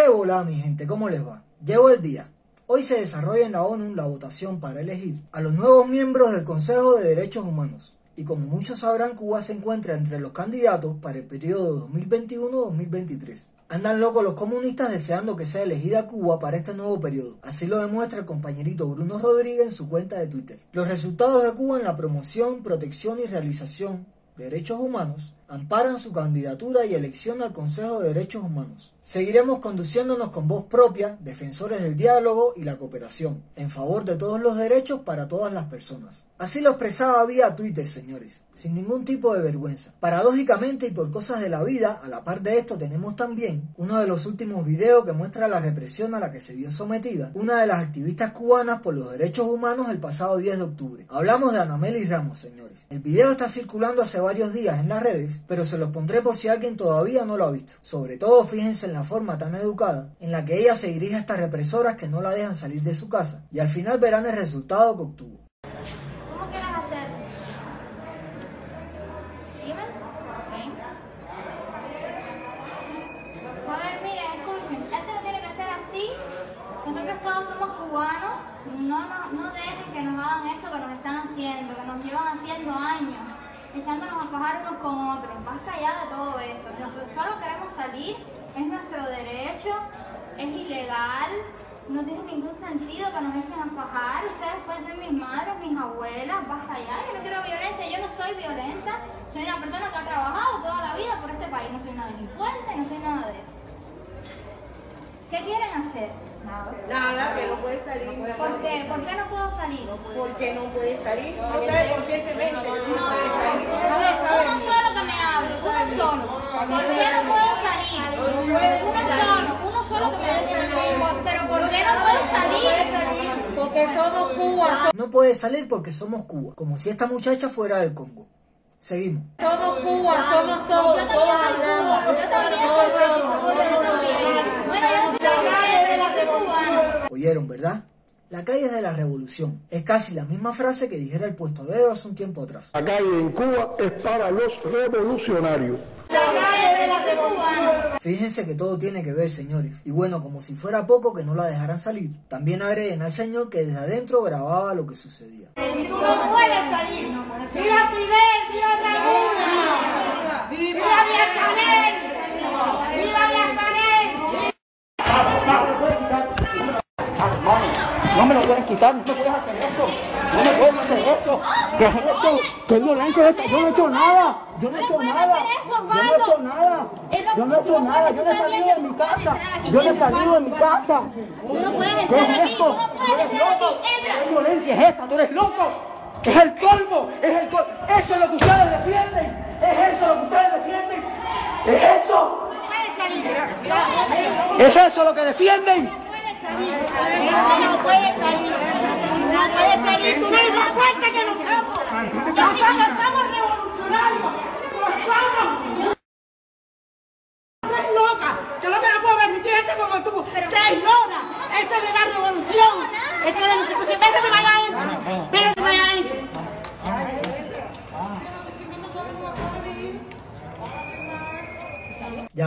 ¿Qué bola, mi gente? ¿Cómo les va? Llegó el día. Hoy se desarrolla en la ONU la votación para elegir a los nuevos miembros del Consejo de Derechos Humanos. Y como muchos sabrán, Cuba se encuentra entre los candidatos para el periodo 2021-2023. Andan locos los comunistas deseando que sea elegida Cuba para este nuevo periodo. Así lo demuestra el compañerito Bruno Rodríguez en su cuenta de Twitter. Los resultados de Cuba en la promoción, protección y realización derechos humanos amparan su candidatura y elección al Consejo de Derechos Humanos. Seguiremos conduciéndonos con voz propia, defensores del diálogo y la cooperación, en favor de todos los derechos para todas las personas. Así lo expresaba vía Twitter, señores, sin ningún tipo de vergüenza. Paradójicamente y por cosas de la vida, a la par de esto tenemos también uno de los últimos videos que muestra la represión a la que se vio sometida una de las activistas cubanas por los derechos humanos el pasado 10 de octubre. Hablamos de Anameli Ramos, señores. El video está circulando hace varios días en las redes, pero se los pondré por si alguien todavía no lo ha visto. Sobre todo fíjense en la forma tan educada en la que ella se dirige a estas represoras que no la dejan salir de su casa y al final verán el resultado que obtuvo. ¿Cómo quieres hacer? Dime. Ok. A ver, mira, escuchen. Esto lo tiene que hacer así. Todos somos cubanos. No, no, no dejen que nos hagan esto que nos están haciendo, que nos llevan haciendo años, echándonos a fajar unos con otros. Basta ya de todo esto. Nosotros solo queremos salir, es nuestro derecho, es ilegal. No tiene ningún sentido que nos echen a fajar. Ustedes pueden ser mis madres, mis abuelas, basta ya. Yo no quiero violencia, yo no soy violenta. Soy una persona que ha trabajado toda la vida por este país. No soy una delincuente, no soy nada de eso. ¿Qué quieren hacer? Nada, que no puede salir. ¿Por qué? ¿Por qué no puedo salir? Porque no puede salir. No sabe conscientemente no No, puede salir. a ver, uno solo que me hable, uno solo. ¿Por qué no puedo salir? Uno solo, uno solo que me hable. Pero ¿por qué no puedo salir? Porque somos Cuba. No puede salir porque somos Cuba, como si esta muchacha fuera del Congo. Seguimos. Somos Cuba, somos todos. Yo también soy Cuba, yo también soy Cuba, yo también. Bueno, yo soy cubana. Oyeron, ¿verdad? La calle es de la revolución. Es casi la misma frase que dijera el puesto dedo hace un tiempo atrás. La calle en Cuba es para los revolucionarios. Fíjense que todo tiene que ver, señores. Y bueno, como si fuera poco que no la dejaran salir, también agreden al señor que desde adentro grababa lo que sucedía. Y tú no puedes salir. ¡Viva Fidel! ¡Viva Raúl! ¡Viva Díaz Canel! ¡Viva No me lo puedes quitar, no me puedes hacer eso. No me puedes hacer eso. ¿Qué es esto? ¿Qué violencia es esta? Yo no he hecho nada. Yo no he hecho nada. Yo no he hecho nada. Yo no he hecho nada. Yo no he salido de mi casa. Yo no he salido de mi casa. ¿Qué es esto? no ¿Tú puedes eres loco? ¿Qué violencia es esta? ¿Tú eres loco? Es el colmo. Es el colmo. Eso es lo que ustedes defienden. Es eso lo que ustedes defienden. Es eso. Es eso lo que defienden. No puede salir. No puede salir. Tú no eres más fuerte que nosotros. Nosotros somos revolucionarios. Nosotros. Estás loca. Yo lo que no puedo permitir gente como tú. Te ignora. Esto es de la revolución. Esto es de los que se vete de vaya adentro. Vete de vaya adentro.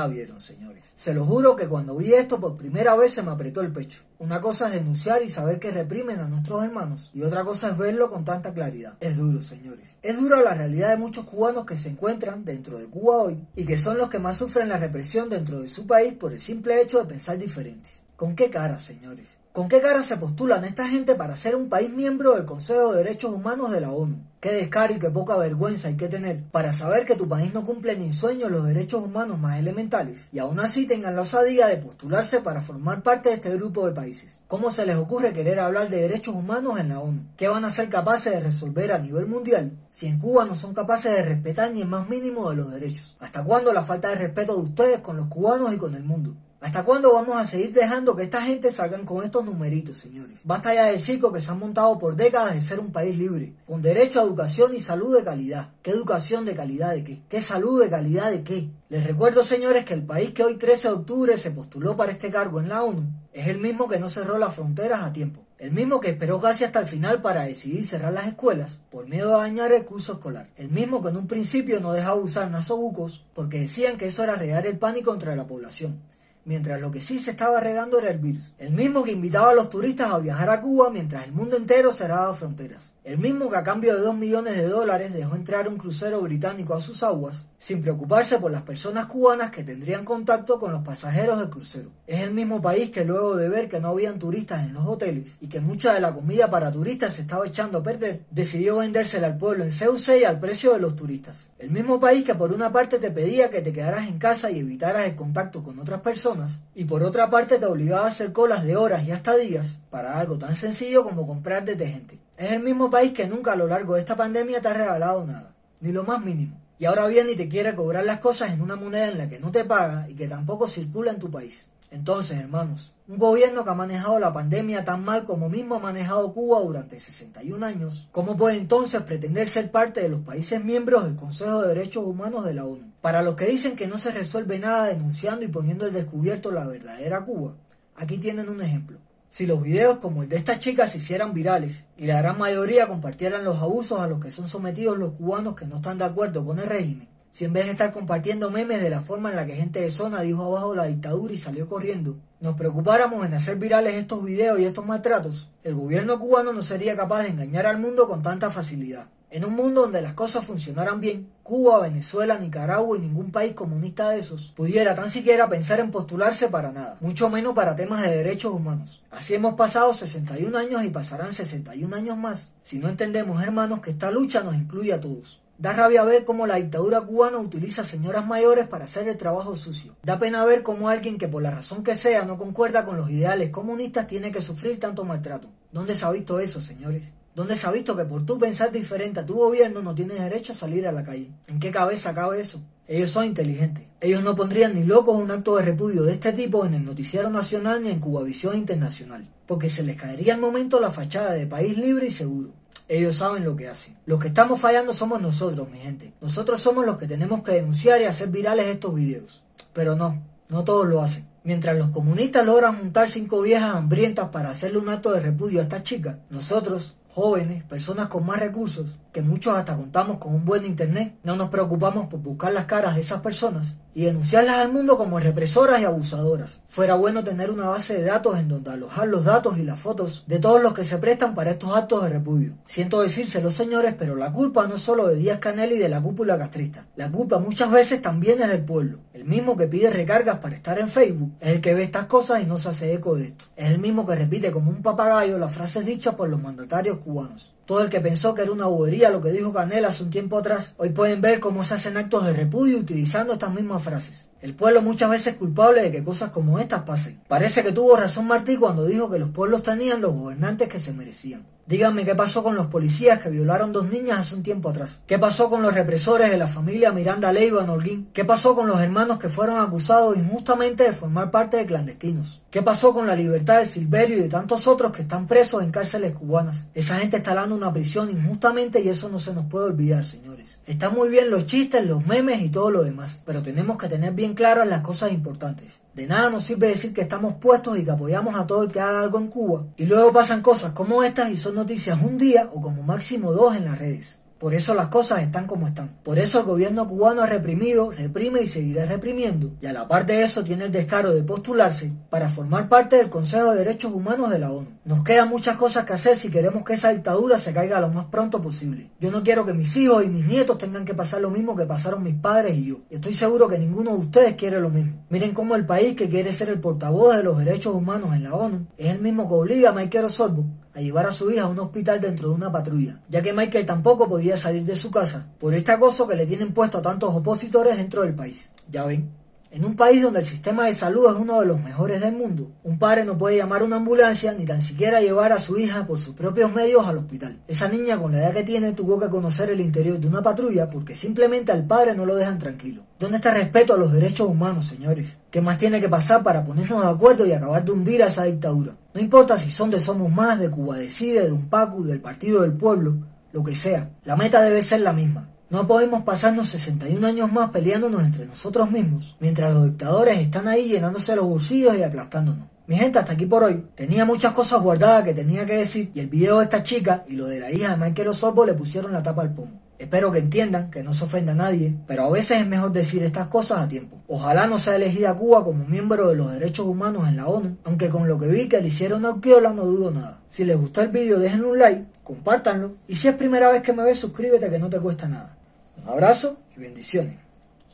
Vieron, señores. Se lo juro que cuando vi esto por primera vez se me apretó el pecho. Una cosa es denunciar y saber que reprimen a nuestros hermanos y otra cosa es verlo con tanta claridad. Es duro, señores. Es duro la realidad de muchos cubanos que se encuentran dentro de Cuba hoy y que son los que más sufren la represión dentro de su país por el simple hecho de pensar diferente. ¿Con qué cara, señores? ¿Con qué cara se postulan esta gente para ser un país miembro del Consejo de Derechos Humanos de la ONU? Qué descaro y qué poca vergüenza hay que tener para saber que tu país no cumple ni en sueño los derechos humanos más elementales y aún así tengan la osadía de postularse para formar parte de este grupo de países. ¿Cómo se les ocurre querer hablar de derechos humanos en la ONU? ¿Qué van a ser capaces de resolver a nivel mundial si en Cuba no son capaces de respetar ni el más mínimo de los derechos? ¿Hasta cuándo la falta de respeto de ustedes con los cubanos y con el mundo? ¿Hasta cuándo vamos a seguir dejando que esta gente salgan con estos numeritos, señores? Basta ya del circo que se han montado por décadas de ser un país libre, con derecho a educación y salud de calidad. ¿Qué educación de calidad de qué? ¿Qué salud de calidad de qué? Les recuerdo, señores, que el país que hoy 13 de octubre se postuló para este cargo en la ONU es el mismo que no cerró las fronteras a tiempo. El mismo que esperó casi hasta el final para decidir cerrar las escuelas por miedo a dañar el curso escolar. El mismo que en un principio no dejaba usar nasobucos porque decían que eso era regar el pánico entre la población. Mientras lo que sí se estaba regando era el virus, el mismo que invitaba a los turistas a viajar a Cuba mientras el mundo entero cerraba fronteras. El mismo que a cambio de 2 millones de dólares dejó entrar un crucero británico a sus aguas, sin preocuparse por las personas cubanas que tendrían contacto con los pasajeros del crucero. Es el mismo país que luego de ver que no habían turistas en los hoteles y que mucha de la comida para turistas se estaba echando a perder, decidió vendérsela al pueblo en CUC al precio de los turistas. El mismo país que por una parte te pedía que te quedaras en casa y evitaras el contacto con otras personas, y por otra parte te obligaba a hacer colas de horas y hasta días para algo tan sencillo como comprar detergente. Es el mismo país que nunca a lo largo de esta pandemia te ha regalado nada, ni lo más mínimo. Y ahora viene y te quiere cobrar las cosas en una moneda en la que no te paga y que tampoco circula en tu país. Entonces, hermanos, un gobierno que ha manejado la pandemia tan mal como mismo ha manejado Cuba durante 61 años, ¿cómo puede entonces pretender ser parte de los países miembros del Consejo de Derechos Humanos de la ONU? Para los que dicen que no se resuelve nada denunciando y poniendo al descubierto la verdadera Cuba, aquí tienen un ejemplo. Si los videos como el de estas chicas se hicieran virales y la gran mayoría compartieran los abusos a los que son sometidos los cubanos que no están de acuerdo con el régimen, si en vez de estar compartiendo memes de la forma en la que gente de zona dijo abajo la dictadura y salió corriendo, nos preocupáramos en hacer virales estos videos y estos maltratos, el gobierno cubano no sería capaz de engañar al mundo con tanta facilidad. En un mundo donde las cosas funcionaran bien, Cuba, Venezuela, Nicaragua y ningún país comunista de esos pudiera tan siquiera pensar en postularse para nada, mucho menos para temas de derechos humanos. Así hemos pasado 61 años y pasarán 61 años más, si no entendemos, hermanos, que esta lucha nos incluye a todos. Da rabia ver cómo la dictadura cubana utiliza señoras mayores para hacer el trabajo sucio. Da pena ver cómo alguien que por la razón que sea no concuerda con los ideales comunistas tiene que sufrir tanto maltrato. ¿Dónde se ha visto eso, señores? ¿Dónde se ha visto que por tú pensar diferente a tu gobierno no tienes derecho a salir a la calle? ¿En qué cabeza cabe eso? Ellos son inteligentes. Ellos no pondrían ni locos un acto de repudio de este tipo en el noticiero nacional ni en Cubavisión Internacional, porque se les caería al momento la fachada de país libre y seguro. Ellos saben lo que hacen. Los que estamos fallando somos nosotros, mi gente. Nosotros somos los que tenemos que denunciar y hacer virales estos videos. Pero no, no todos lo hacen. Mientras los comunistas logran juntar cinco viejas hambrientas para hacerle un acto de repudio a estas chicas, nosotros, jóvenes, personas con más recursos, que muchos hasta contamos con un buen internet, no nos preocupamos por buscar las caras de esas personas y denunciarlas al mundo como represoras y abusadoras. Fuera bueno tener una base de datos en donde alojar los datos y las fotos de todos los que se prestan para estos actos de repudio. Siento decírselo señores, pero la culpa no es solo de Díaz Canel y de la cúpula castrista. La culpa muchas veces también es del pueblo. El mismo que pide recargas para estar en Facebook es el que ve estas cosas y no se hace eco de esto. Es el mismo que repite como un papagayo las frases dichas por los mandatarios cubanos. Todo el que pensó que era una bobería lo que dijo Canel hace un tiempo atrás, hoy pueden ver cómo se hacen actos de repudio utilizando estas mismas frases. El pueblo muchas veces es culpable de que cosas como estas pasen. Parece que tuvo razón Martí cuando dijo que los pueblos tenían los gobernantes que se merecían. Díganme qué pasó con los policías que violaron dos niñas hace un tiempo atrás. ¿Qué pasó con los represores de la familia Miranda Leiva en Holguín? ¿Qué pasó con los hermanos que fueron acusados injustamente de formar parte de clandestinos? ¿Qué pasó con la libertad de Silverio y de tantos otros que están presos en cárceles cubanas? Esa gente está dando una prisión injustamente y eso no se nos puede olvidar, señores. Están muy bien los chistes, los memes y todo lo demás, pero tenemos que tener bien claras las cosas importantes. De nada nos sirve decir que estamos puestos y que apoyamos a todo el que haga algo en Cuba, y luego pasan cosas como estas y son noticias un día o como máximo dos en las redes. Por eso las cosas están como están. Por eso el gobierno cubano ha reprimido, reprime y seguirá reprimiendo. Y a la par de eso tiene el descaro de postularse para formar parte del Consejo de Derechos Humanos de la ONU. Nos quedan muchas cosas que hacer si queremos que esa dictadura se caiga lo más pronto posible. Yo no quiero que mis hijos y mis nietos tengan que pasar lo mismo que pasaron mis padres y yo. Estoy seguro que ninguno de ustedes quiere lo mismo. Miren cómo el país que quiere ser el portavoz de los derechos humanos en la ONU es el mismo que obliga a Michael Osorbo a llevar a su hija a un hospital dentro de una patrulla, ya que Michael tampoco podía salir de su casa por este acoso que le tienen puesto a tantos opositores dentro del país. Ya ven, en un país donde el sistema de salud es uno de los mejores del mundo, un padre no puede llamar a una ambulancia ni tan siquiera llevar a su hija por sus propios medios al hospital. Esa niña con la edad que tiene tuvo que conocer el interior de una patrulla porque simplemente al padre no lo dejan tranquilo. ¿Dónde está el respeto a los derechos humanos, señores? ¿Qué más tiene que pasar para ponernos de acuerdo y acabar de hundir a esa dictadura? No importa si son de Somos Más, de Cuba Decide, de un PACU, del Partido del Pueblo, lo que sea. La meta debe ser la misma No podemos pasarnos 61 años más peleándonos entre nosotros mismos, mientras los dictadores están ahí llenándose los bolsillos y aplastándonos. Mi gente, hasta aquí por hoy. Tenía muchas cosas guardadas que tenía que decir y el video de esta chica y lo de la hija de Michael Osorbo le pusieron la tapa al pomo. Espero que entiendan que no se ofenda a nadie, pero a veces es mejor decir estas cosas a tiempo. Ojalá no sea elegida Cuba como miembro de los derechos humanos en la ONU, aunque con lo que vi que le hicieron a Urquiola no dudo nada. Si les gustó el video déjenle un like, compártanlo y si es primera vez que me ves suscríbete que no te cuesta nada. Un abrazo y bendiciones.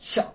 Chao.